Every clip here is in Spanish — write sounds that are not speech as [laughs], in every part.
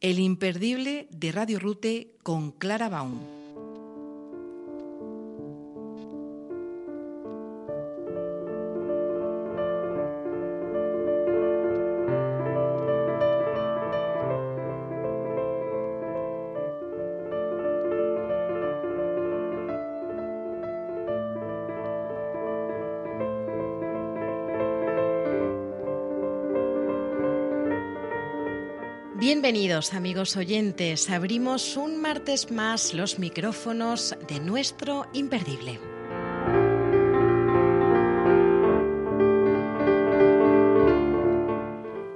El imperdible de Radio Rute con Clara Baum. Bienvenidos amigos oyentes, abrimos un martes más los micrófonos de nuestro imperdible.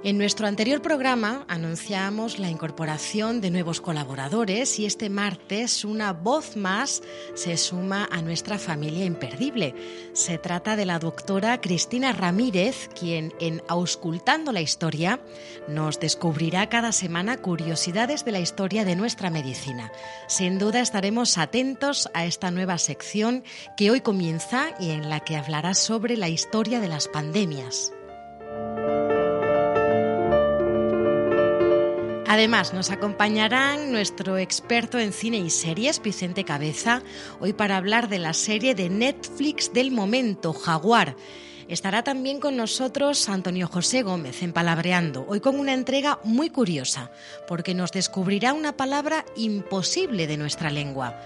En nuestro anterior programa anunciamos la incorporación de nuevos colaboradores y este martes una voz más se suma a nuestra familia imperdible. Se trata de la doctora Cristina Ramírez, quien en Auscultando la Historia nos descubrirá cada semana curiosidades de la historia de nuestra medicina. Sin duda estaremos atentos a esta nueva sección que hoy comienza y en la que hablará sobre la historia de las pandemias. Además, nos acompañarán nuestro experto en cine y series, Vicente Cabeza, hoy para hablar de la serie de Netflix del momento, Jaguar. Estará también con nosotros Antonio José Gómez en Palabreando, hoy con una entrega muy curiosa, porque nos descubrirá una palabra imposible de nuestra lengua.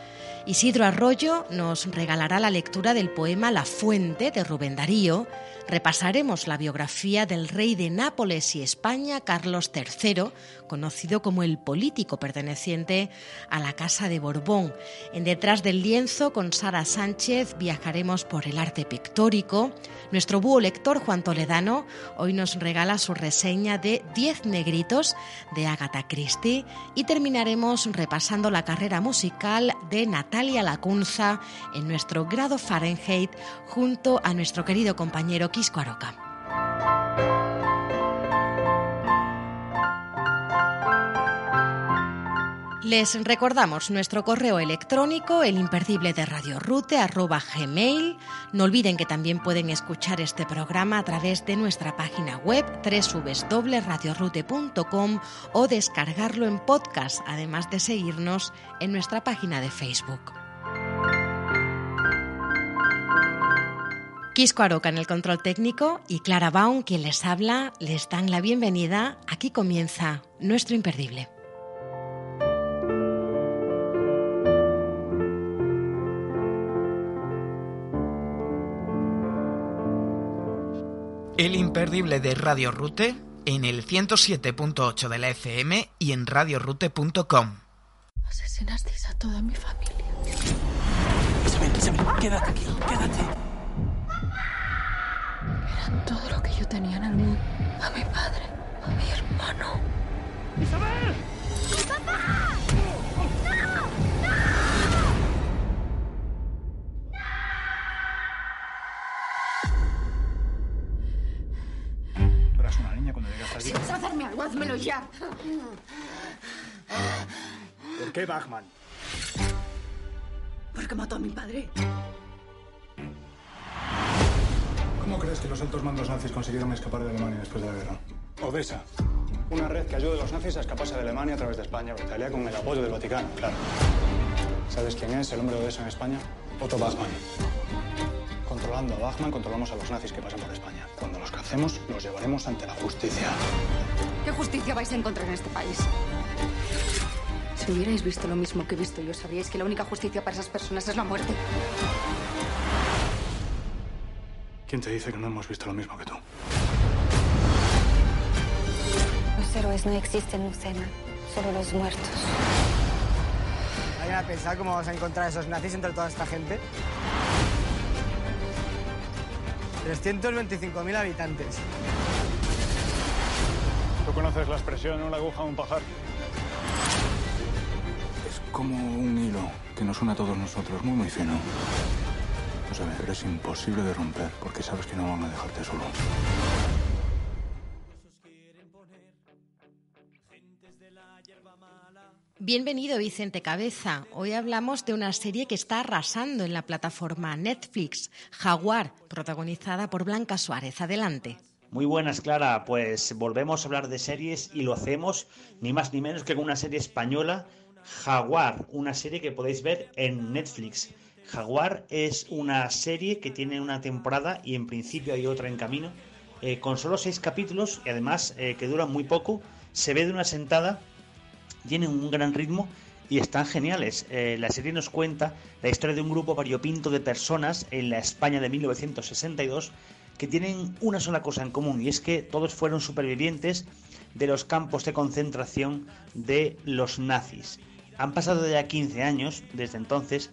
Isidro Arroyo nos regalará la lectura del poema La Fuente de Rubén Darío repasaremos la biografía del rey de Nápoles y España, Carlos III, conocido como el político perteneciente a la Casa de Borbón. En Detrás del lienzo, con Sara Sánchez, viajaremos por el arte pictórico. Nuestro búho lector, Juan Toledano, hoy nos regala su reseña de Diez negritos de Agatha Christie y terminaremos repasando la carrera musical de Natalia Lacunza en nuestro grado Fahrenheit junto a nuestro querido compañero Quisco Aroca. Les recordamos nuestro correo electrónico, el imperdible de Radio Rute, arroba gmail. No olviden que también pueden escuchar este programa a través de nuestra página web www.radiorute.com o descargarlo en podcast, además de seguirnos en nuestra página de Facebook. Quisco Aroca en el control técnico y Clara Baum, quien les habla, les dan la bienvenida. Aquí comienza nuestro imperdible. El imperdible de Radio Rute en el 107.8 de la FM y en radiorute.com. Asesinasteis a toda mi familia. Isabel, Isabel, quédate aquí, quédate. Eran todo lo que yo tenía en el mundo. A mi padre, a mi hermano. ¡Isabel! Tú ya. ¿Por qué Bachman? Porque mató a mi padre. ¿Cómo crees que los altos mandos nazis consiguieron escapar de Alemania después de la guerra? Odessa. Una red que ayude a los nazis a escaparse de Alemania a través de España o Italia con el apoyo del Vaticano, claro. ¿Sabes quién es el hombre de Odessa en España? Otto Bachmann. Controlando a Bachmann, controlamos a los nazis que pasan por España. Cuando los cacemos, los llevaremos ante la justicia. ¿Qué justicia vais a encontrar en este país? Si hubierais visto lo mismo que he visto yo, sabríais que la única justicia para esas personas es la muerte. ¿Quién te dice que no hemos visto lo mismo que tú? Los héroes no existen, Lucena. Solo los muertos. ¿Alguien a pensar cómo vas a encontrar a esos nazis entre toda esta gente? 325.000 habitantes. ¿Tú conoces la expresión una aguja a un pajar? Es como un hilo que nos une a todos nosotros, muy muy fino. No sé, pero es imposible de romper porque sabes que no van a dejarte solo. Bienvenido Vicente Cabeza. Hoy hablamos de una serie que está arrasando en la plataforma Netflix, Jaguar, protagonizada por Blanca Suárez. Adelante. Muy buenas, Clara. Pues volvemos a hablar de series y lo hacemos ni más ni menos que con una serie española, Jaguar, una serie que podéis ver en Netflix. Jaguar es una serie que tiene una temporada y en principio hay otra en camino, eh, con solo seis capítulos y además eh, que dura muy poco, se ve de una sentada, tiene un gran ritmo y están geniales. Eh, la serie nos cuenta la historia de un grupo variopinto de personas en la España de 1962 que tienen una sola cosa en común y es que todos fueron supervivientes de los campos de concentración de los nazis. Han pasado ya 15 años desde entonces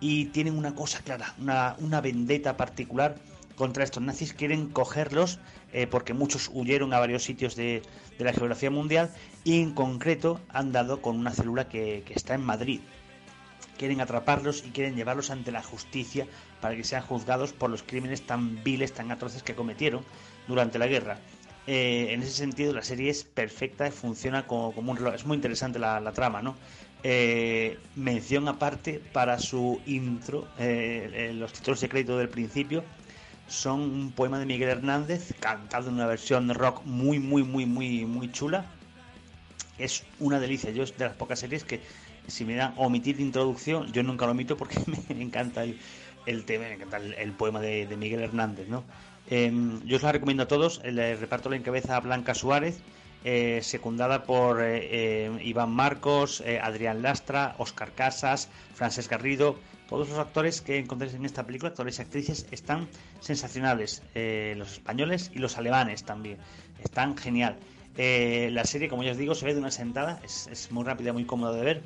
y tienen una cosa clara, una, vendetta particular contra estos nazis. Quieren cogerlos eh, porque muchos huyeron a varios sitios de, la geografía mundial y en concreto han dado con una célula que está en Madrid. Quieren atraparlos y quieren llevarlos ante la justicia para que sean juzgados por los crímenes tan viles, tan atroces que cometieron durante la guerra. Eh, en ese sentido, la serie es perfecta, funciona como, un reloj. Es muy interesante la, trama, ¿no? Eh, mención aparte para su intro, eh, los títulos de crédito del principio son un poema de Miguel Hernández cantado en una versión rock muy, muy, muy, muy, muy chula. Es una delicia. Yo es de las pocas series que si me dan omitir introducción, yo nunca lo omito porque [laughs] me encanta el, el tema, el, poema de, Miguel Hernández, ¿no? Em, yo os la recomiendo a todos, el, reparto la encabeza Blanca Suárez, eh, secundada por eh, em, Iván Marcos, eh, Adrián Lastra, Oscar Casas, Francesc Garrido, todos los actores que encontréis en esta película, actores y actrices, están sensacionales, los españoles y los alemanes también, están genial. la serie, como ya os digo, se ve de una sentada, es, es muy rápida, muy cómoda de ver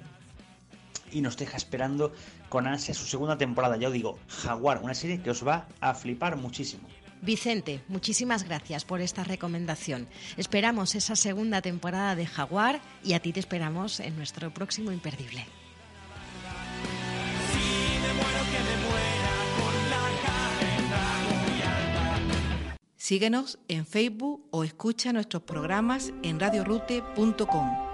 y nos deja esperando con ansia su segunda temporada. Ya os digo, Jaguar, una serie que os va a flipar muchísimo. Vicente, muchísimas gracias por esta recomendación. Esperamos esa segunda temporada de Jaguar y a ti te esperamos en nuestro próximo imperdible. Síguenos en Facebook o escucha nuestros programas en radiorute.com.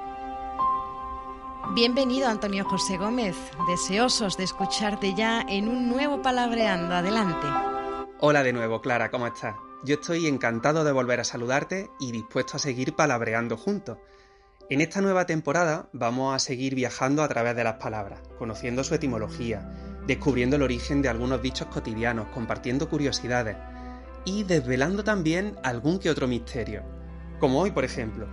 Bienvenido Antonio José Gómez, deseosos de escucharte ya en un nuevo Palabreando. Adelante. Hola de nuevo, Clara, ¿cómo estás? Yo estoy encantado de volver a saludarte y dispuesto a seguir palabreando juntos. En esta nueva temporada vamos a seguir viajando a través de las palabras, conociendo su etimología, descubriendo el origen de algunos dichos cotidianos, compartiendo curiosidades y desvelando también algún que otro misterio. Como hoy, por ejemplo,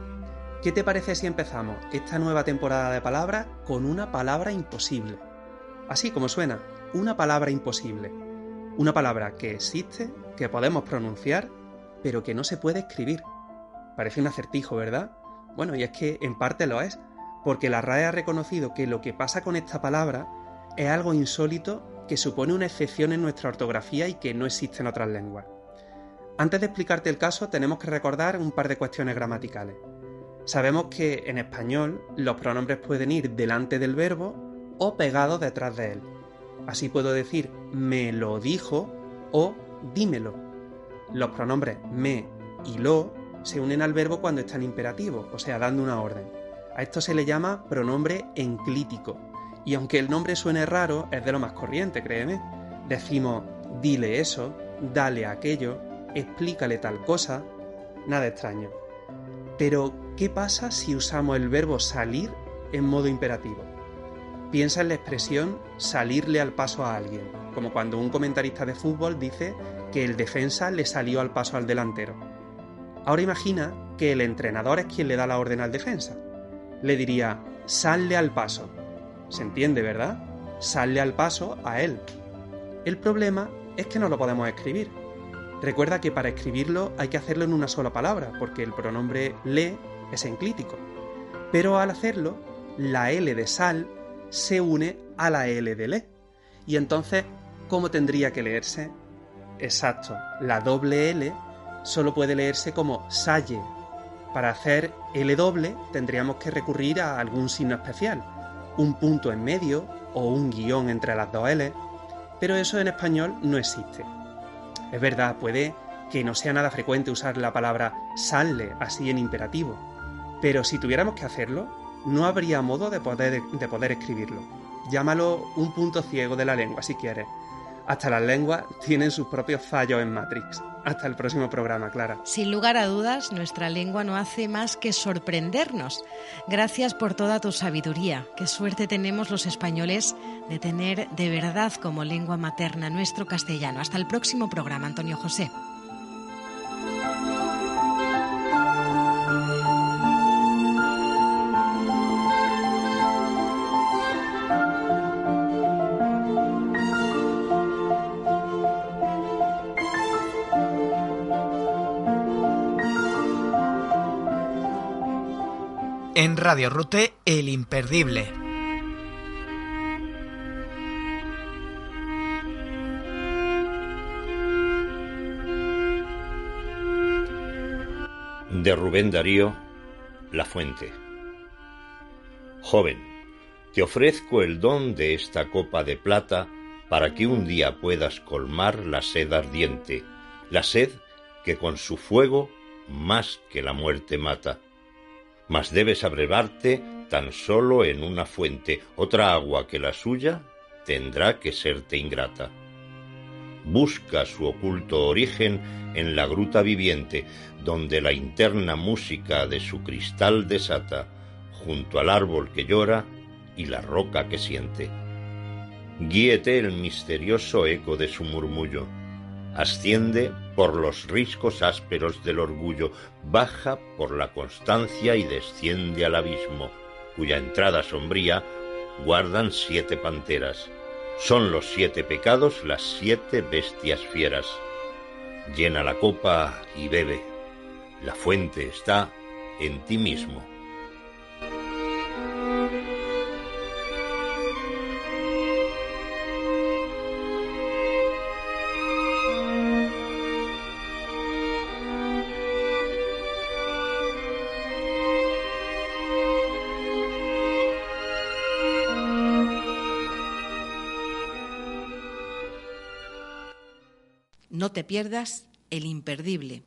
¿Qué te parece si empezamos esta nueva temporada de palabras con una palabra imposible? Así como suena, una palabra imposible. Una palabra que existe, que podemos pronunciar, pero que no se puede escribir. Parece un acertijo, ¿verdad? Bueno, y es que en parte lo es, porque la RAE ha reconocido que lo que pasa con esta palabra es algo insólito que supone una excepción en nuestra ortografía y que no existe en otras lenguas. Antes de explicarte el caso, tenemos que recordar un par de cuestiones gramaticales. Sabemos que en español los pronombres pueden ir delante del verbo o pegados detrás de él. Así puedo decir me lo dijo o dímelo. Los pronombres me y lo se unen al verbo cuando están imperativos, o sea, dando una orden. A esto se le llama pronombre enclítico. Y aunque el nombre suene raro, es de lo más corriente, créeme. Decimos dile eso, dale aquello, explícale tal cosa. Nada extraño. Pero, ¿qué pasa si usamos el verbo salir en modo imperativo? Piensa en la expresión salirle al paso a alguien, como cuando un comentarista de fútbol dice que el defensa le salió al paso al delantero. Ahora imagina que el entrenador es quien le da la orden al defensa. Le diría, salle al paso. ¿Se entiende, verdad? Salle al paso a él. El problema es que no lo podemos escribir, Recuerda que para escribirlo hay que hacerlo en una sola palabra, porque el pronombre le es enclítico. Pero al hacerlo, la L de sal se une a la L de le. Y entonces, ¿cómo tendría que leerse? Exacto, la doble L solo puede leerse como salle. Para hacer L doble tendríamos que recurrir a algún signo especial, un punto en medio o un guion entre las dos L, pero eso en español no existe. Es verdad, puede que no sea nada frecuente usar la palabra sale así en imperativo, pero si tuviéramos que hacerlo, no habría modo de poder, de poder escribirlo. Llámalo un punto ciego de la lengua si quieres. Hasta las lenguas tienen sus propios fallos en Matrix. Hasta el próximo programa, Clara. Sin lugar a dudas, nuestra lengua no hace más que sorprendernos. Gracias por toda tu sabiduría. Qué suerte tenemos los españoles de tener de verdad como lengua materna nuestro castellano. Hasta el próximo programa, Antonio José. En Radio Rute, El Imperdible. De Rubén Darío, La Fuente. Joven, te ofrezco el don de esta copa de plata para que un día puedas colmar la sed ardiente, la sed que con su fuego más que la muerte mata mas debes abrevarte tan solo en una fuente, otra agua que la suya tendrá que serte ingrata. Busca su oculto origen en la gruta viviente, donde la interna música de su cristal desata, junto al árbol que llora y la roca que siente. Guíete el misterioso eco de su murmullo asciende por los riscos ásperos del orgullo, baja por la constancia y desciende al abismo, cuya entrada sombría guardan siete panteras. Son los siete pecados las siete bestias fieras. Llena la copa y bebe. La fuente está en ti mismo. Pierdas el imperdible.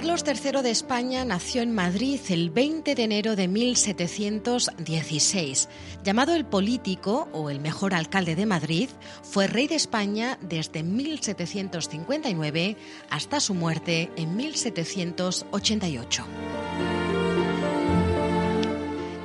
Carlos III de España nació en Madrid el 20 de enero de 1716. Llamado el político o el mejor alcalde de Madrid, fue rey de España desde 1759 hasta su muerte en 1788.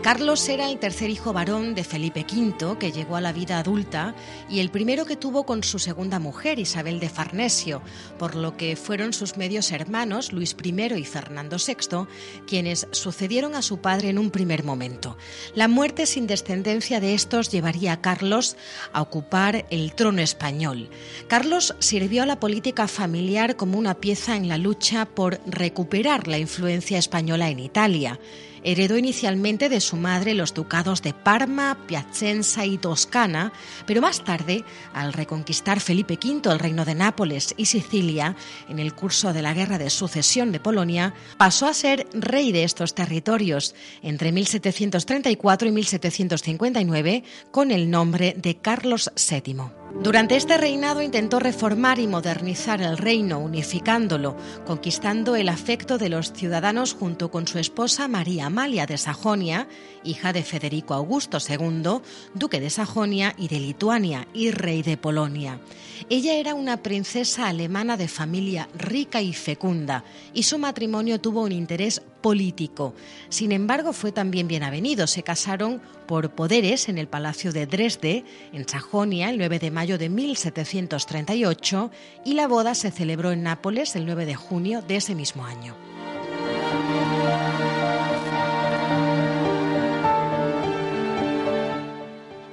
Carlos era el tercer hijo varón de Felipe V, que llegó a la vida adulta, y el primero que tuvo con su segunda mujer, Isabel de Farnesio, por lo que fueron sus medios hermanos, Luis I y Fernando VI, quienes sucedieron a su padre en un primer momento. La muerte sin descendencia de estos llevaría a Carlos a ocupar el trono español. Carlos sirvió a la política familiar como una pieza en la lucha por recuperar la influencia española en Italia. Heredó inicialmente de su madre los ducados de Parma, Piacenza y Toscana, pero más tarde, al reconquistar Felipe V el reino de Nápoles y Sicilia, en el curso de la Guerra de Sucesión de Polonia, pasó a ser rey de estos territorios entre 1734 y 1759 con el nombre de Carlos VII. Durante este reinado intentó reformar y modernizar el reino, unificándolo, conquistando el afecto de los ciudadanos junto con su esposa María Amalia de Sajonia, hija de Federico Augusto II, duque de Sajonia y de Lituania y rey de Polonia. Ella era una princesa alemana de familia rica y fecunda, y su matrimonio tuvo un interés político. Sin embargo, fue también bien avenido. Se casaron por poderes en el Palacio de Dresde, en Sajonia, el 9 de mayo de 1738, y la boda se celebró en Nápoles el 9 de junio de ese mismo año.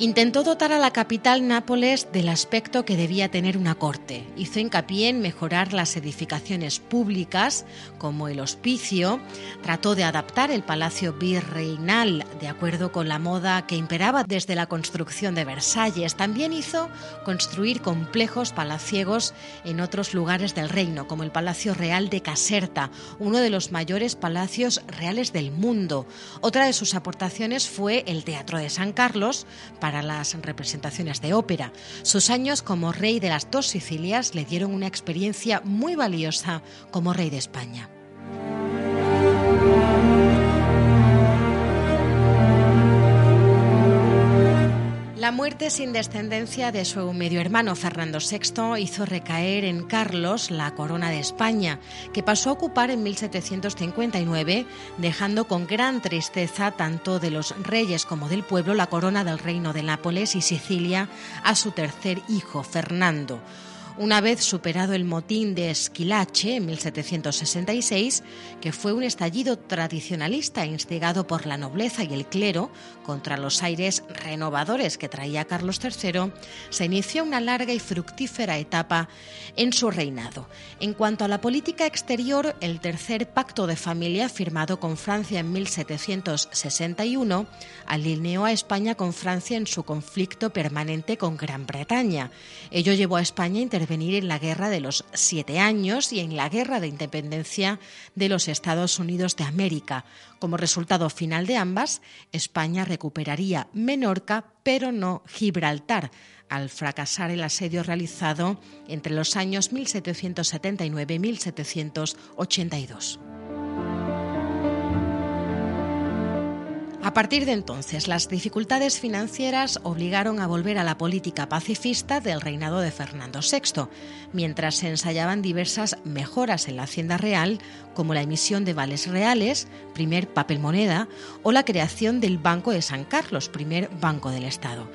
Intentó dotar a la capital Nápoles del aspecto que debía tener una corte. Hizo hincapié en mejorar las edificaciones públicas, como el hospicio. Trató de adaptar el palacio virreinal de acuerdo con la moda que imperaba desde la construcción de Versalles. También hizo construir complejos palaciegos en otros lugares del reino, como el Palacio Real de Caserta, uno de los mayores palacios reales del mundo. Otra de sus aportaciones fue el Teatro de San Carlos, para para las representaciones de ópera. Sus años como rey de las dos Sicilias le dieron una experiencia muy valiosa como rey de España. La muerte sin descendencia de su medio hermano Fernando VI hizo recaer en Carlos la corona de España, que pasó a ocupar en 1759, dejando con gran tristeza tanto de los reyes como del pueblo la corona del reino de Nápoles y Sicilia a su tercer hijo, Fernando. Una vez superado el motín de Esquilache en 1766, que fue un estallido tradicionalista instigado por la nobleza y el clero contra los aires renovadores que traía Carlos III, se inició una larga y fructífera etapa en su reinado. En cuanto a la política exterior, el tercer pacto de familia firmado con Francia en 1761 alineó a España con Francia en su conflicto permanente con Gran Bretaña. Ello llevó a España a intervenir en la Guerra de los Siete Años y en la Guerra de Independencia de los Estados Unidos de América. Como resultado final de ambas, España recuperaría Menorca, pero no Gibraltar, al fracasar el asedio realizado entre los años 1779 y 1782. A partir de entonces, las dificultades financieras obligaron a volver a la política pacifista del reinado de Fernando VI, mientras se ensayaban diversas mejoras en la hacienda real, como la emisión de vales reales, primer papel moneda, o la creación del Banco de San Carlos, primer banco del Estado.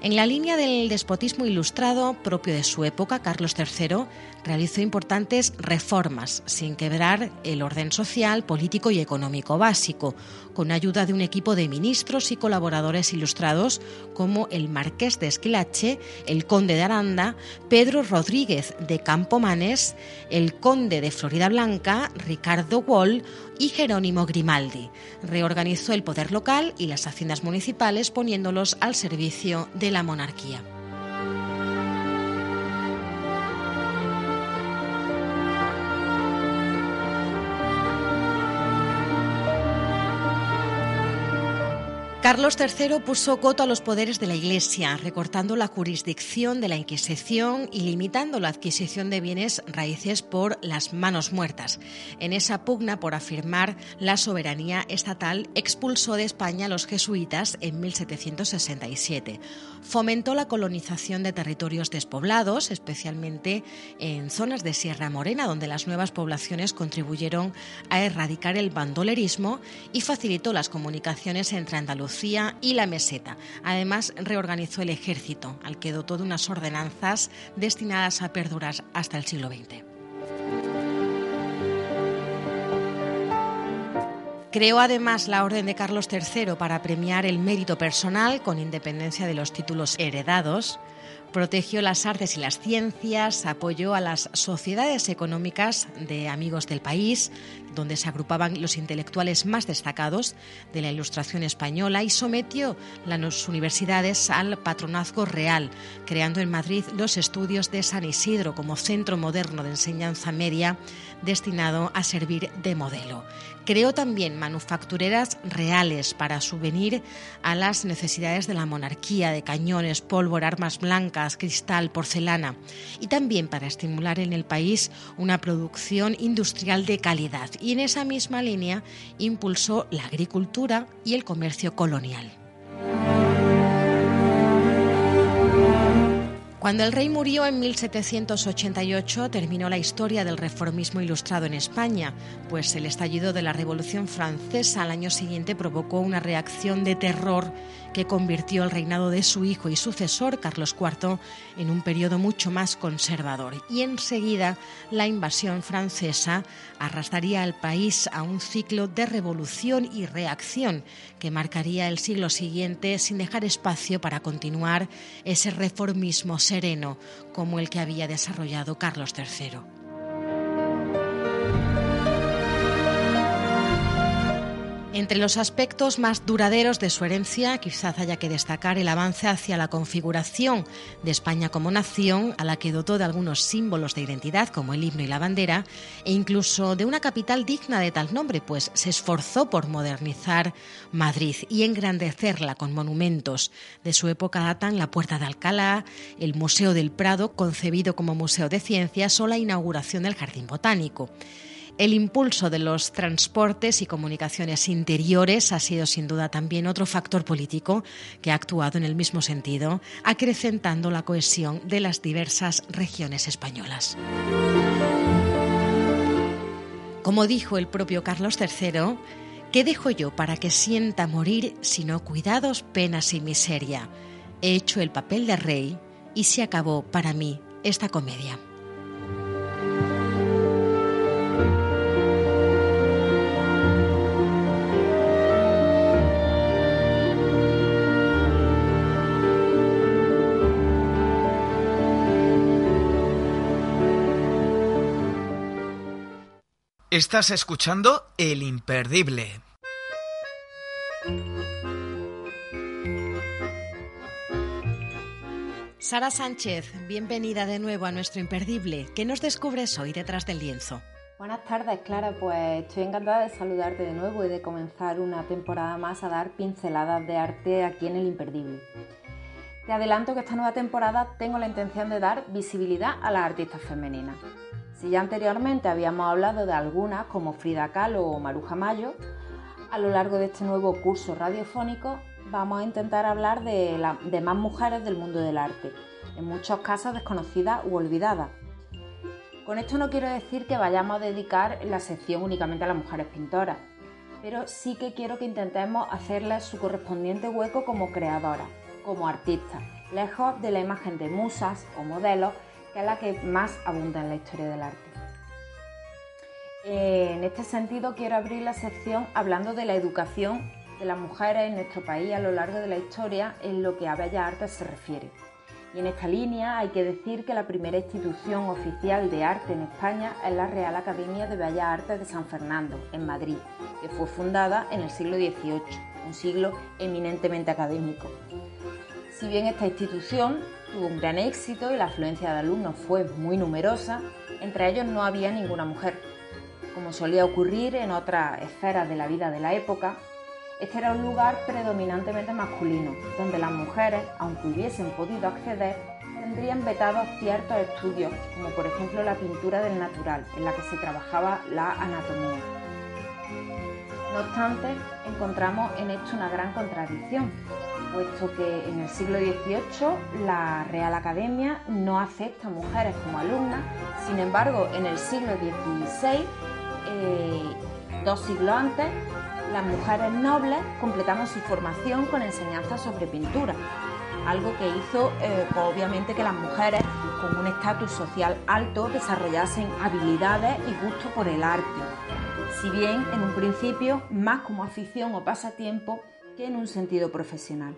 En la línea del despotismo ilustrado propio de su época, Carlos III realizó importantes reformas sin quebrar el orden social, político y económico básico, con ayuda de un equipo de ministros y colaboradores ilustrados como el marqués de Esquilache, el conde de Aranda, Pedro Rodríguez de Campomanes, el conde de Florida Blanca, Ricardo Wall y Jerónimo Grimaldi. Reorganizó el poder local y las haciendas municipales poniéndolos al servicio de la monarquía. Carlos III puso coto a los poderes de la Iglesia, recortando la jurisdicción de la Inquisición y limitando la adquisición de bienes raíces por las manos muertas. En esa pugna por afirmar la soberanía estatal, expulsó de España a los jesuitas en 1767. Fomentó la colonización de territorios despoblados, especialmente en zonas de Sierra Morena, donde las nuevas poblaciones contribuyeron a erradicar el bandolerismo y facilitó las comunicaciones entre Andalucía y la meseta. Además, reorganizó el ejército, al que dotó de unas ordenanzas destinadas a perdurar hasta el siglo XX. Creó además la Orden de Carlos III para premiar el mérito personal con independencia de los títulos heredados. Protegió las artes y las ciencias, apoyó a las sociedades económicas de amigos del país, donde se agrupaban los intelectuales más destacados de la Ilustración española y sometió las universidades al patronazgo real, creando en Madrid los estudios de San Isidro como centro moderno de enseñanza media destinado a servir de modelo. Creó también manufactureras reales para subvenir a las necesidades de la monarquía de cañones, pólvora, armas blancas, cristal, porcelana y también para estimular en el país una producción industrial de calidad. En esa misma línea impulsó la agricultura y el comercio colonial. Cuando el rey murió en 1788 terminó la historia del reformismo ilustrado en España, pues el estallido de la Revolución Francesa al año siguiente provocó una reacción de terror que convirtió el reinado de su hijo y sucesor, Carlos IV, en un periodo mucho más conservador. Y enseguida la invasión francesa arrastraría al país a un ciclo de revolución y reacción que marcaría el siglo siguiente sin dejar espacio para continuar ese reformismo sereno como el que había desarrollado Carlos III. Entre los aspectos más duraderos de su herencia, quizás haya que destacar el avance hacia la configuración de España como nación, a la que dotó de algunos símbolos de identidad como el himno y la bandera, e incluso de una capital digna de tal nombre, pues se esforzó por modernizar Madrid y engrandecerla con monumentos. De su época datan la Puerta de Alcalá, el Museo del Prado, concebido como Museo de Ciencias, o la inauguración del Jardín Botánico. El impulso de los transportes y comunicaciones interiores ha sido sin duda también otro factor político que ha actuado en el mismo sentido, acrecentando la cohesión de las diversas regiones españolas. Como dijo el propio Carlos III, ¿qué dejo yo para que sienta morir sino cuidados, penas y miseria? He hecho el papel de rey y se acabó para mí esta comedia. Estás escuchando El Imperdible. Sara Sánchez, bienvenida de nuevo a nuestro Imperdible. ¿Qué nos descubres hoy detrás del lienzo? Buenas tardes, Clara. Pues estoy encantada de saludarte de nuevo y de comenzar una temporada más a dar pinceladas de arte aquí en El Imperdible. Te adelanto que esta nueva temporada tengo la intención de dar visibilidad a las artistas femeninas. Si ya anteriormente habíamos hablado de algunas como Frida Kahlo o Maruja Mayo, a lo largo de este nuevo curso radiofónico vamos a intentar hablar de, de más mujeres del mundo del arte, en muchos casos desconocidas u olvidadas. Con esto no quiero decir que vayamos a dedicar la sección únicamente a las mujeres pintoras, pero sí que quiero que intentemos hacerles su correspondiente hueco como creadoras, como artistas, lejos de la imagen de musas o modelos que la que más abunda en la historia del arte. Eh, en este sentido, quiero abrir la sección hablando de la educación de las mujeres en nuestro país a lo largo de la historia en lo que a Bellas Artes se refiere. Y en esta línea hay que decir que la primera institución oficial de arte en España es la Real Academia de Bellas Artes de San Fernando, en Madrid, que fue fundada en el siglo XVIII, un siglo eminentemente académico. Si bien esta institución tuvo un gran éxito y la afluencia de alumnos fue muy numerosa, entre ellos no había ninguna mujer. Como solía ocurrir en otras esferas de la vida de la época, este era un lugar predominantemente masculino, donde las mujeres, aunque hubiesen podido acceder, tendrían vetados ciertos estudios, como por ejemplo la pintura del natural, en la que se trabajaba la anatomía. No obstante, encontramos en esto una gran contradicción, puesto que en el siglo XVIII la Real Academia no acepta mujeres como alumnas, sin embargo en el siglo XVI, eh, dos siglos antes, las mujeres nobles completaban su formación con enseñanzas sobre pintura, algo que hizo eh, pues, obviamente que las mujeres con un estatus social alto desarrollasen habilidades y gusto por el arte, si bien en un principio más como afición o pasatiempo que en un sentido profesional.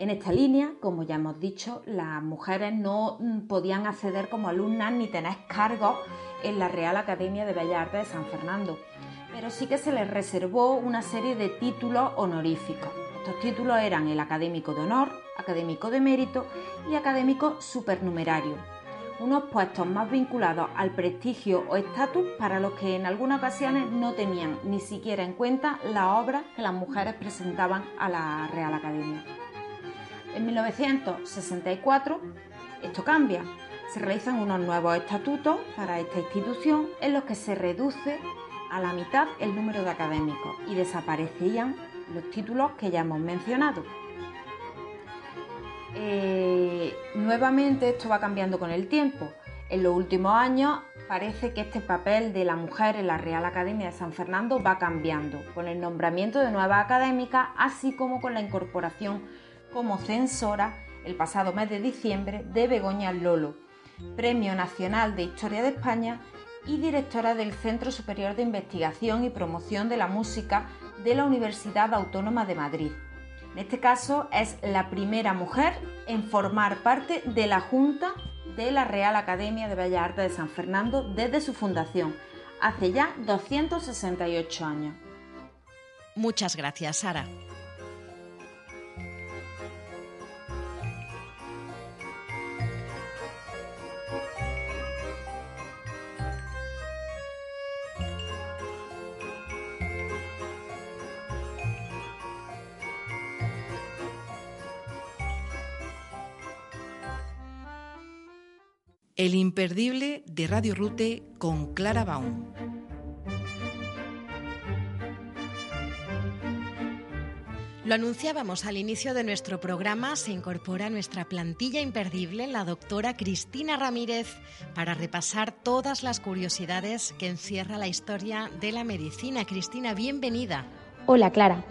En esta línea, como ya hemos dicho, las mujeres no podían acceder como alumnas ni tener cargos en la Real Academia de Bellas Artes de San Fernando, pero sí que se les reservó una serie de títulos honoríficos. Estos títulos eran el académico de honor, académico de mérito y académico supernumerario, unos puestos más vinculados al prestigio o estatus para los que en algunas ocasiones no tenían ni siquiera en cuenta las obras que las mujeres presentaban a la Real Academia. En 1964 esto cambia. Se realizan unos nuevos estatutos para esta institución en los que se reduce a la mitad el número de académicos y desaparecían los títulos que ya hemos mencionado. Eh, nuevamente esto va cambiando con el tiempo. En los últimos años parece que este papel de la mujer en la Real Academia de San Fernando va cambiando, con el nombramiento de nuevas académicas, así como con la incorporación como censora el pasado mes de diciembre de Begoña Lolo, Premio Nacional de Historia de España y directora del Centro Superior de Investigación y Promoción de la Música de la Universidad Autónoma de Madrid. En este caso es la primera mujer en formar parte de la Junta de la Real Academia de Bellas Artes de San Fernando desde su fundación, hace ya 268 años. Muchas gracias, Sara. El imperdible de Radio Rute con Clara Baum. Lo anunciábamos al inicio de nuestro programa, se incorpora a nuestra plantilla imperdible la doctora Cristina Ramírez para repasar todas las curiosidades que encierra la historia de la medicina. Cristina, bienvenida. Hola Clara.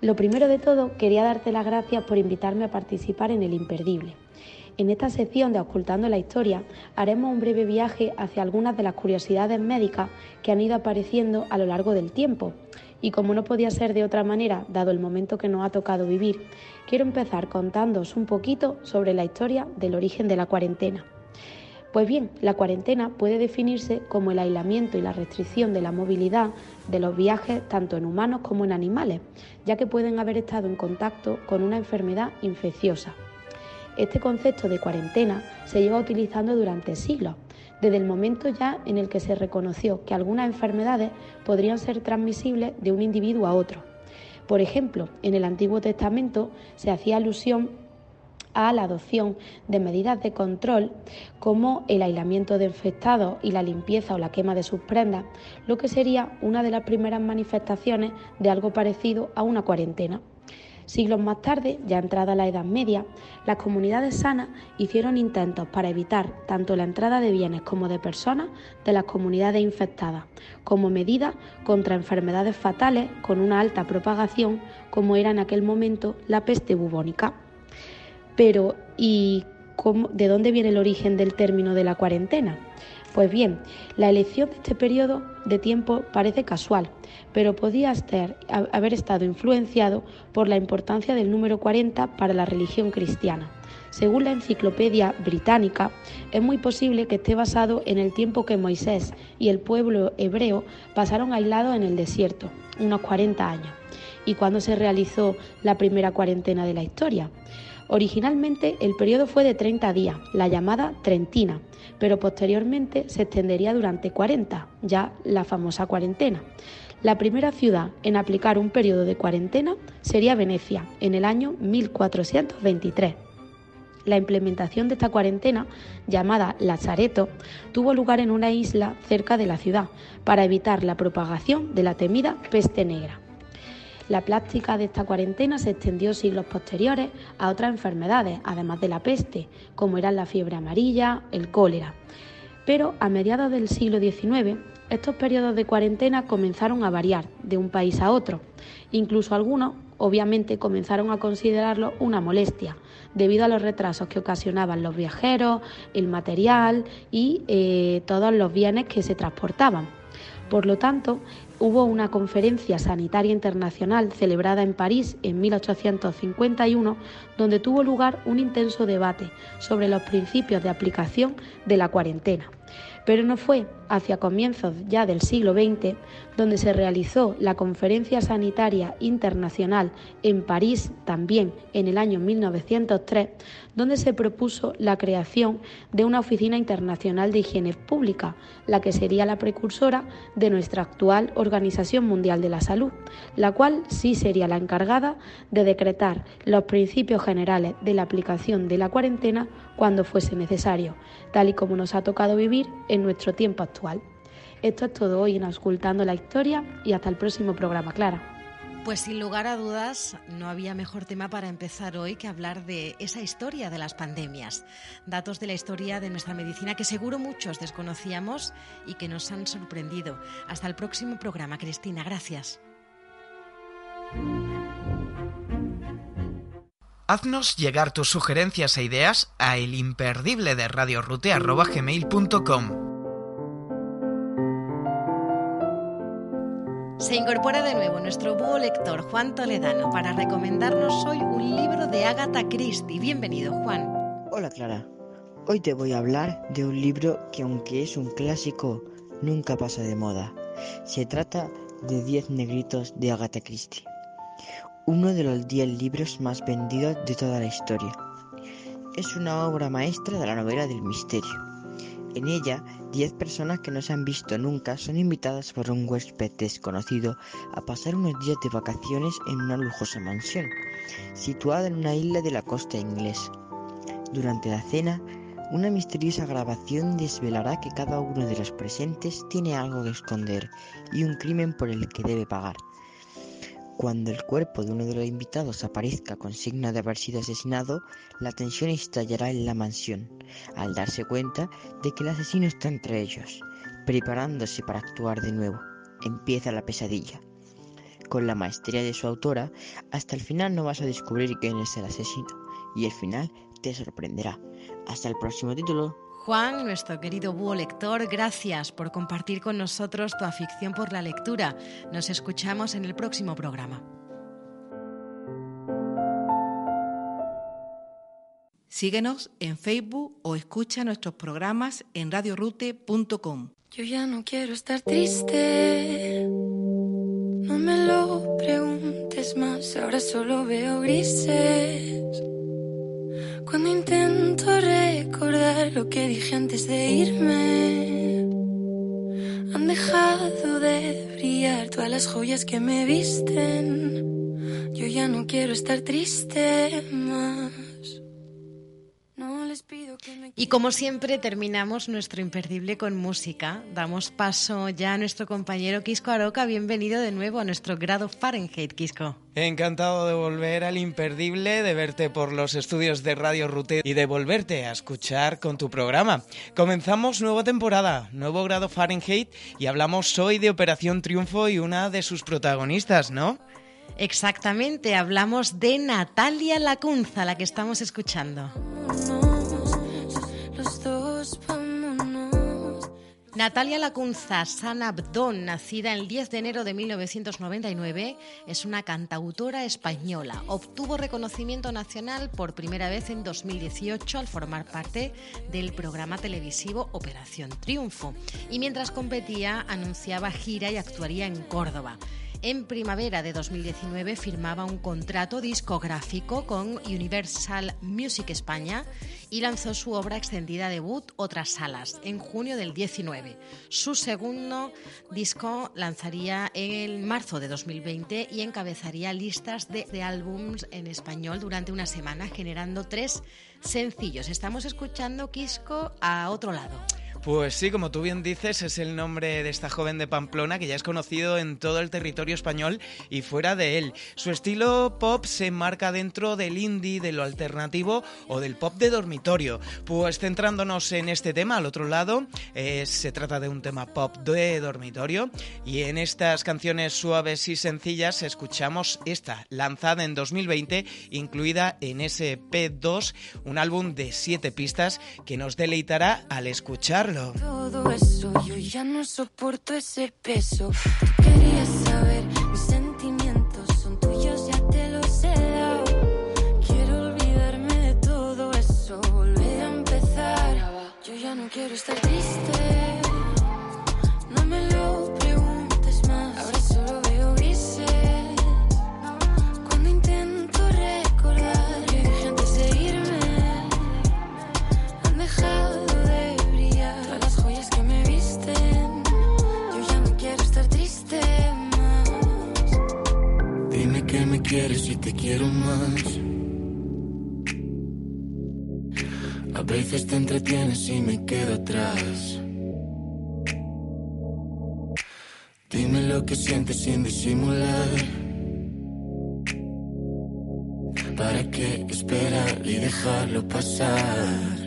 Lo primero de todo, quería darte las gracias por invitarme a participar en el imperdible. En esta sección de Ocultando la Historia haremos un breve viaje hacia algunas de las curiosidades médicas que han ido apareciendo a lo largo del tiempo. Y como no podía ser de otra manera, dado el momento que nos ha tocado vivir, quiero empezar contándoos un poquito sobre la historia del origen de la cuarentena. Pues bien, la cuarentena puede definirse como el aislamiento y la restricción de la movilidad de los viajes tanto en humanos como en animales, ya que pueden haber estado en contacto con una enfermedad infecciosa. Este concepto de cuarentena se lleva utilizando durante siglos, desde el momento ya en el que se reconoció que algunas enfermedades podrían ser transmisibles de un individuo a otro. Por ejemplo, en el Antiguo Testamento se hacía alusión a la adopción de medidas de control como el aislamiento de infectados y la limpieza o la quema de sus prendas, lo que sería una de las primeras manifestaciones de algo parecido a una cuarentena. Siglos más tarde, ya entrada la Edad Media, las comunidades sanas hicieron intentos para evitar tanto la entrada de bienes como de personas de las comunidades infectadas, como medida contra enfermedades fatales con una alta propagación, como era en aquel momento la peste bubónica. Pero, ¿y de dónde viene el origen del término de la cuarentena? Pues bien, la elección de este periodo de tiempo parece casual, pero podía haber estado influenciado por la importancia del número 40 para la religión cristiana. Según la enciclopedia británica, es muy posible que esté basado en el tiempo que Moisés y el pueblo hebreo pasaron aislados en el desierto, unos 40 años. ¿Y cuándo se realizó la primera cuarentena de la historia? Originalmente el periodo fue de 30 días, la llamada Trentina, pero posteriormente se extendería durante 40, ya la famosa cuarentena. La primera ciudad en aplicar un periodo de cuarentena sería Venecia, en el año 1423. La implementación de esta cuarentena, llamada Lazareto, tuvo lugar en una isla cerca de la ciudad para evitar la propagación de la temida peste negra. La práctica de esta cuarentena se extendió siglos posteriores a otras enfermedades, además de la peste, como eran la fiebre amarilla, el cólera. Pero a mediados del siglo XIX, estos periodos de cuarentena comenzaron a variar de un país a otro. Incluso algunos, obviamente, comenzaron a considerarlo una molestia, debido a los retrasos que ocasionaban los viajeros, el material y eh, todos los bienes que se transportaban. Por lo tanto, hubo una conferencia sanitaria internacional celebrada en París en 1851, donde tuvo lugar un intenso debate sobre los principios de aplicación de la cuarentena. Pero no fue hacia comienzos ya del siglo XX donde se realizó la Conferencia Sanitaria Internacional en París también en el año 1903, donde se propuso la creación de una Oficina Internacional de Higiene Pública, la que sería la precursora de nuestra actual Organización Mundial de la Salud, la cual sí sería la encargada de decretar los principios generales de la aplicación de la cuarentena cuando fuese necesario, tal y como nos ha tocado vivir en nuestro tiempo actual. Esto es todo hoy en Auscultando la Historia y hasta el próximo programa, Clara. Pues sin lugar a dudas, no había mejor tema para empezar hoy que hablar de esa historia de las pandemias, datos de la historia de nuestra medicina que seguro muchos desconocíamos y que nos han sorprendido. Hasta el próximo programa, Cristina, gracias. Haznos llegar tus sugerencias e ideas a el imperdible de Se incorpora de nuevo nuestro búho lector Juan Toledano para recomendarnos hoy un libro de Agatha Christie. Bienvenido, Juan. Hola, Clara. Hoy te voy a hablar de un libro que aunque es un clásico, nunca pasa de moda. Se trata de Diez Negritos de Agatha Christie, uno de los diez libros más vendidos de toda la historia. Es una obra maestra de la novela del misterio. En ella, diez personas que no se han visto nunca son invitadas por un huésped desconocido a pasar unos días de vacaciones en una lujosa mansión, situada en una isla de la costa inglesa. Durante la cena, una misteriosa grabación desvelará que cada uno de los presentes tiene algo que esconder y un crimen por el que debe pagar. Cuando el cuerpo de uno de los invitados aparezca con signo de haber sido asesinado, la tensión estallará en la mansión, al darse cuenta de que el asesino está entre ellos, preparándose para actuar de nuevo. Empieza la pesadilla. Con la maestría de su autora, hasta el final no vas a descubrir quién es el asesino, y el final te sorprenderá. Hasta el próximo título. Juan, nuestro querido búho lector, gracias por compartir con nosotros tu afición por la lectura. Nos escuchamos en el próximo programa. Síguenos en Facebook o escucha nuestros programas en radiorute.com. Yo ya no quiero estar triste. No me lo preguntes más, ahora solo veo grises. Cuando intento recordar lo que dije antes de irme, han dejado de brillar todas las joyas que me visten. Yo ya no quiero estar triste más. Y como siempre terminamos nuestro imperdible con música. Damos paso ya a nuestro compañero Quisco Aroca. Bienvenido de nuevo a nuestro grado Fahrenheit, Quisco. Encantado de volver al imperdible, de verte por los estudios de Radio Rute y de volverte a escuchar con tu programa. Comenzamos nueva temporada, nuevo grado Fahrenheit y hablamos hoy de Operación Triunfo y una de sus protagonistas, ¿no? Exactamente, hablamos de Natalia Lacunza, la que estamos escuchando. Natalia Lacunza Sanabdón, nacida el 10 de enero de 1999, es una cantautora española. Obtuvo reconocimiento nacional por primera vez en 2018 al formar parte del programa televisivo Operación Triunfo. Y mientras competía, anunciaba gira y actuaría en Córdoba. En primavera de 2019 firmaba un contrato discográfico con Universal Music España y lanzó su obra extendida debut Otras Salas en junio del 19. Su segundo disco lanzaría en marzo de 2020 y encabezaría listas de, de álbums en español durante una semana generando tres sencillos. Estamos escuchando Quisco a otro lado. Pues sí, como tú bien dices, es el nombre de esta joven de Pamplona que ya es conocido en todo el territorio español y fuera de él. Su estilo pop se enmarca dentro del indie, de lo alternativo o del pop de dormitorio. Pues centrándonos en este tema, al otro lado, eh, se trata de un tema pop de dormitorio y en estas canciones suaves y sencillas escuchamos esta, lanzada en 2020, incluida en SP2, un álbum de siete pistas que nos deleitará al escucharlo. Todo eso, yo ya no soporto ese peso. Tú querías saber, mis sentimientos son tuyos, ya te los he dado. Quiero olvidarme de todo eso, volver a empezar. Yo ya no quiero estar triste. Quieres y te quiero más. A veces te entretienes y me quedo atrás. Dime lo que sientes sin disimular. ¿Para qué esperar y dejarlo pasar?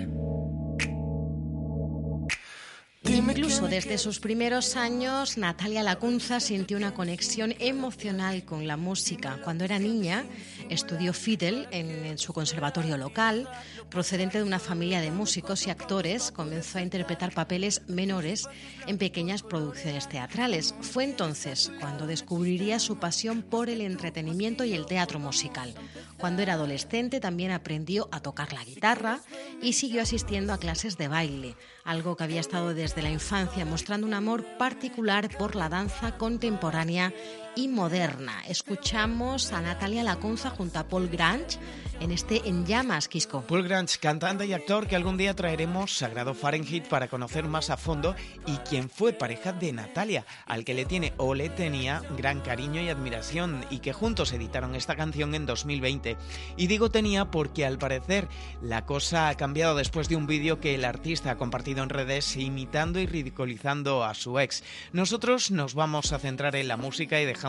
Incluso desde sus primeros años, Natalia Lacunza sintió una conexión emocional con la música. Cuando era niña, estudió fiddle en, en, su conservatorio local. Procedente de una familia de músicos y actores, comenzó a interpretar papeles menores en pequeñas producciones teatrales. Fue entonces cuando descubriría su pasión por el entretenimiento y el teatro musical. Cuando era adolescente también aprendió a tocar la guitarra y siguió asistiendo a clases de baile, algo que había estado desde la infancia mostrando un amor particular por la danza contemporánea y moderna. Escuchamos a Natalia Lacunza junto a Paul Grange en este En Llamas, Quisco. Paul Grange, cantante y actor que algún día traeremos Sagrado Fahrenheit para conocer más a fondo y quien fue pareja de Natalia, al que le tiene o le tenía gran cariño y admiración y que juntos editaron esta canción en 2020. Y digo tenía porque al parecer la cosa ha cambiado después de un vídeo que el artista ha compartido en redes imitando y ridiculizando a su ex. Nosotros nos vamos a centrar en la música y dejamos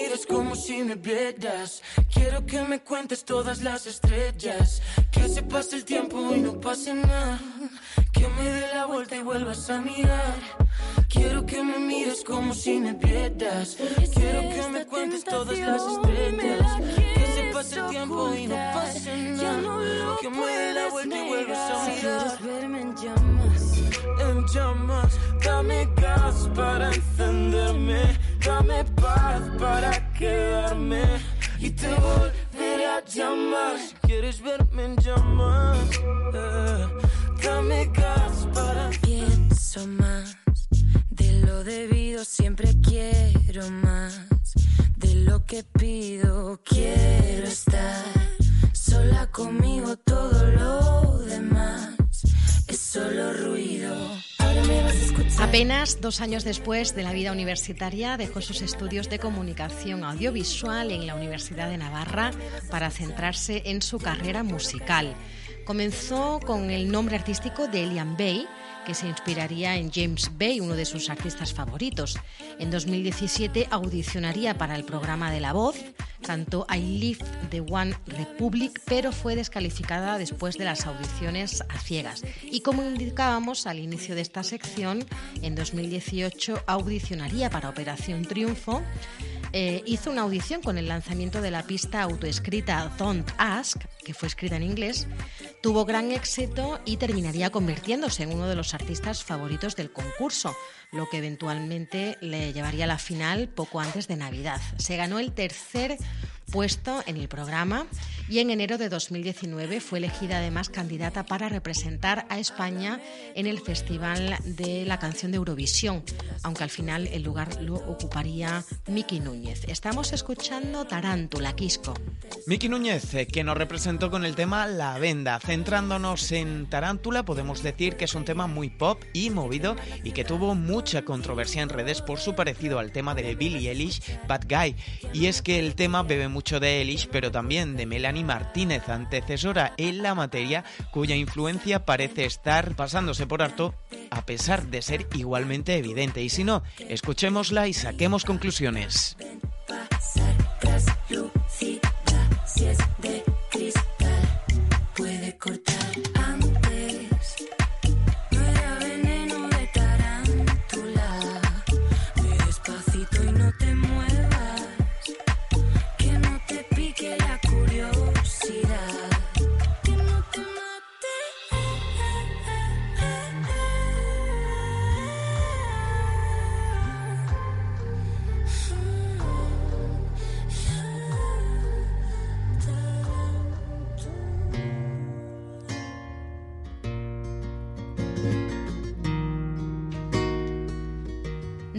como si me vieras. Quiero que me cuentes todas las estrellas. Que se pase el tiempo y no pase nada. Que me dé la vuelta y vuelvas a mirar. Quiero que me mires como si me vieras. Quiero que me cuentes todas las estrellas. Que se pase el tiempo y no pase nada. Que me dé la vuelta y vuelvas a mirar. quieres verme en llamas. En llamas, dame gas para encenderme, dame paz para quedarme y te volveré a llamar. Si quieres verme en llamas, eh, dame gas para Pienso más de lo debido, siempre quiero más de lo que pido. Quiero estar sola conmigo, todo lo es solo ruido. Apenas dos años después de la vida universitaria dejó sus estudios de comunicación audiovisual en la Universidad de Navarra para centrarse en su carrera musical. Comenzó con el nombre artístico de Elian Bay, que se inspiraría en James Bay, uno de sus artistas favoritos. En 2017 audicionaría para el programa de La Voz, cantó I Live the One Republic, pero fue descalificada después de las audiciones a ciegas. Y como indicábamos al inicio de esta sección, en 2018 audicionaría para Operación Triunfo. Eh, hizo una audición con el lanzamiento de la pista autoescrita Don't Ask, que fue escrita en inglés, tuvo gran éxito y terminaría convirtiéndose en uno de los artistas favoritos del concurso, lo que eventualmente le llevaría a la final poco antes de Navidad. Se ganó el tercer puesto en el programa y en enero de 2019 fue elegida además candidata para representar a España en el Festival de la Canción de Eurovisión, aunque al final el lugar lo ocuparía Miki Núñez. Estamos escuchando Tarántula, Quisco. Miki Núñez, eh, que nos representó con el tema La Venda. Centrándonos en Tarántula, podemos decir que es un tema muy pop y movido y que tuvo mucha controversia en redes por su parecido al tema de Billie Eilish, Bad Guy. Y es que el tema bebe mucho de Eilish, pero también de Melanie Martínez, antecesora en la materia, cuya influencia parece estar pasándose por harto, a pesar de ser igualmente evidente. Y si no, escuchémosla y saquemos conclusiones.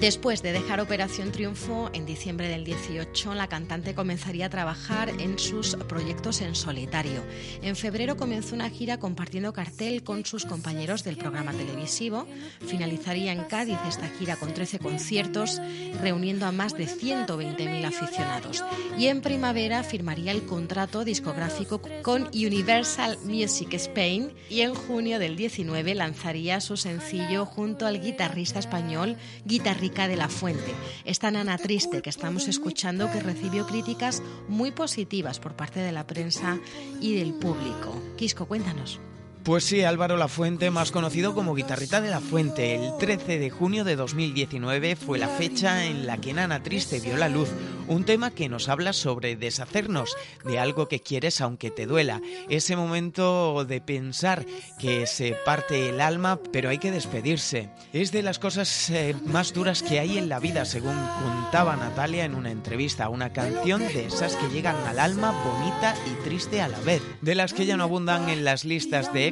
Después de dejar Operación Triunfo en diciembre del 18, la cantante comenzaría a trabajar en sus proyectos en solitario. En febrero comenzó una gira compartiendo cartel con sus compañeros del programa televisivo. Finalizaría en Cádiz esta gira con 13 conciertos, reuniendo a más de 120.000 aficionados. Y en primavera firmaría el contrato discográfico con Universal Music Spain y en junio del 19 lanzaría su sencillo junto al guitarrista español De la Fuente. Esta nana triste que estamos escuchando que recibió críticas muy positivas por parte de la prensa y del público. Quisco, cuéntanos. Pues sí, Álvaro La Fuente, más conocido como Guitarrita de la Fuente. El 13 de junio de 2019 fue la fecha en la que Nana Triste vio la luz. Un tema que nos habla sobre deshacernos de algo que quieres aunque te duela. Ese momento de pensar que se parte el alma, pero hay que despedirse. Es de las cosas eh, más duras que hay en la vida, según contaba Natalia en una entrevista. Una canción de esas que llegan al alma bonita y triste a la vez. De las que ya no abundan en las listas de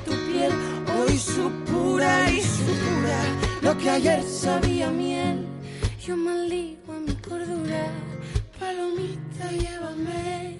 Hoy supura y supura lo que ayer sabía miel. Yo maldigo a mi cordura, palomita, llévame.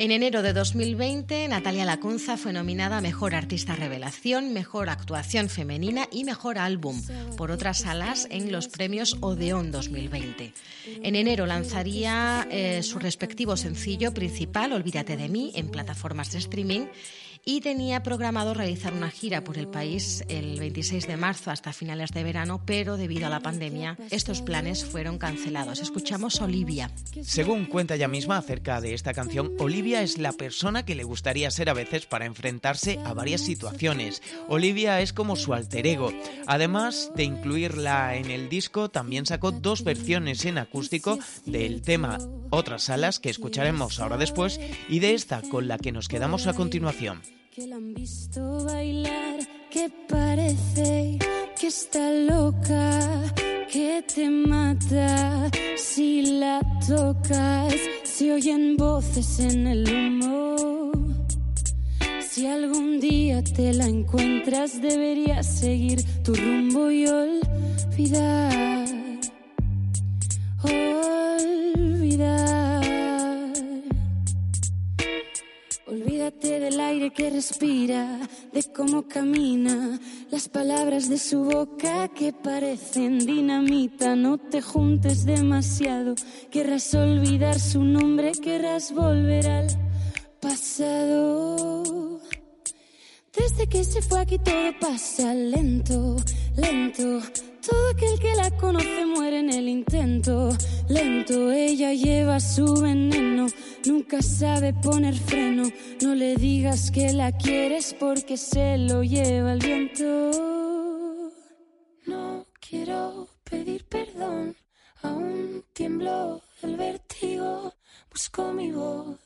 En enero de 2020, Natalia Lacunza fue nominada a Mejor Artista Revelación, Mejor Actuación Femenina y Mejor Álbum por otras salas en los premios Odeón 2020. En enero lanzaría eh, su respectivo sencillo principal, Olvídate de mí, en plataformas de streaming y tenía programado realizar una gira por el país el 26 de marzo hasta finales de verano, pero debido a la pandemia estos planes fueron cancelados. Escuchamos Olivia. Según cuenta ella misma acerca de esta canción, Olivia es la persona que le gustaría ser a veces para enfrentarse a varias situaciones. Olivia es como su alter ego. Además de incluirla en el disco, también sacó dos versiones en acústico del tema Otras Salas que escucharemos ahora después y de esta con la que nos quedamos a continuación que la han visto bailar, que parece que está loca, que te mata si la tocas, se oyen voces en el humo. Si algún día te la encuentras, deberías seguir tu rumbo y olvidar. Olvidar. Olvídate del aire que respira, de cómo camina, las palabras de su boca que parecen dinamita. No te juntes demasiado, querrás olvidar su nombre, querrás volver al pasado. Desde que se fue aquí todo pasa lento, lento. Todo aquel que la conoce muere en el intento. Lento, ella lleva su veneno. Nunca sabe poner freno. No le digas que la quieres porque se lo lleva el viento. No quiero pedir perdón. Aún tiemblo el vértigo. Busco mi voz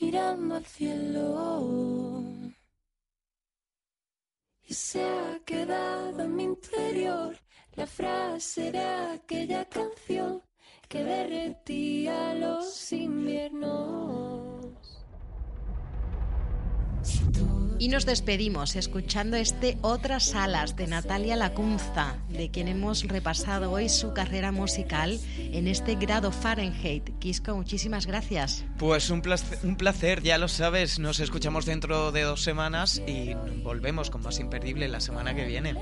mirando al cielo nos despedimos escuchando este Otras Alas de Natalia Lacunza, de quien hemos repasado hoy su carrera musical en este grado Fahrenheit. Quisco, muchísimas gracias. Pues un placer, un placer, ya lo sabes, nos escuchamos dentro de dos semanas y volvemos con más imperdible la semana que viene.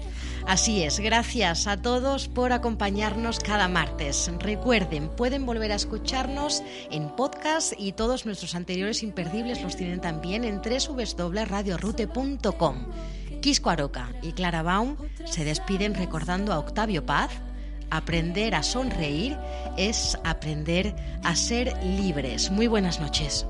Así es, gracias a todos por acompañarnos cada martes. Recuerden, pueden volver a escucharnos en podcast y todos nuestros anteriores imperdibles los tienen también en www.radio rute.com. Quisco Aroca y Clara Baum se despiden recordando a Octavio Paz. Aprender a sonreír es aprender a ser libres. Muy buenas noches.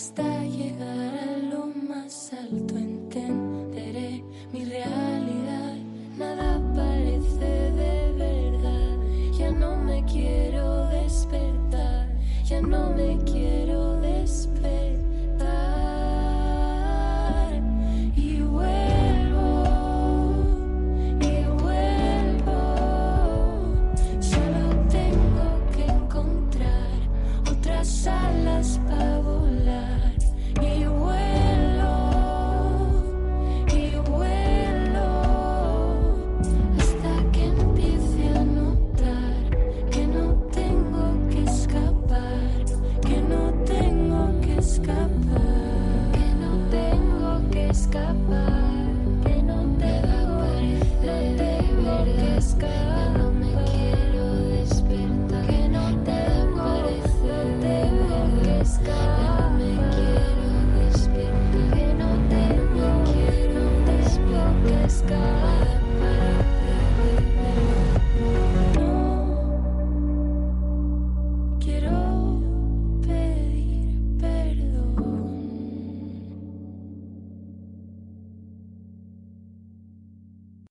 hasta llegar a lo más alto. En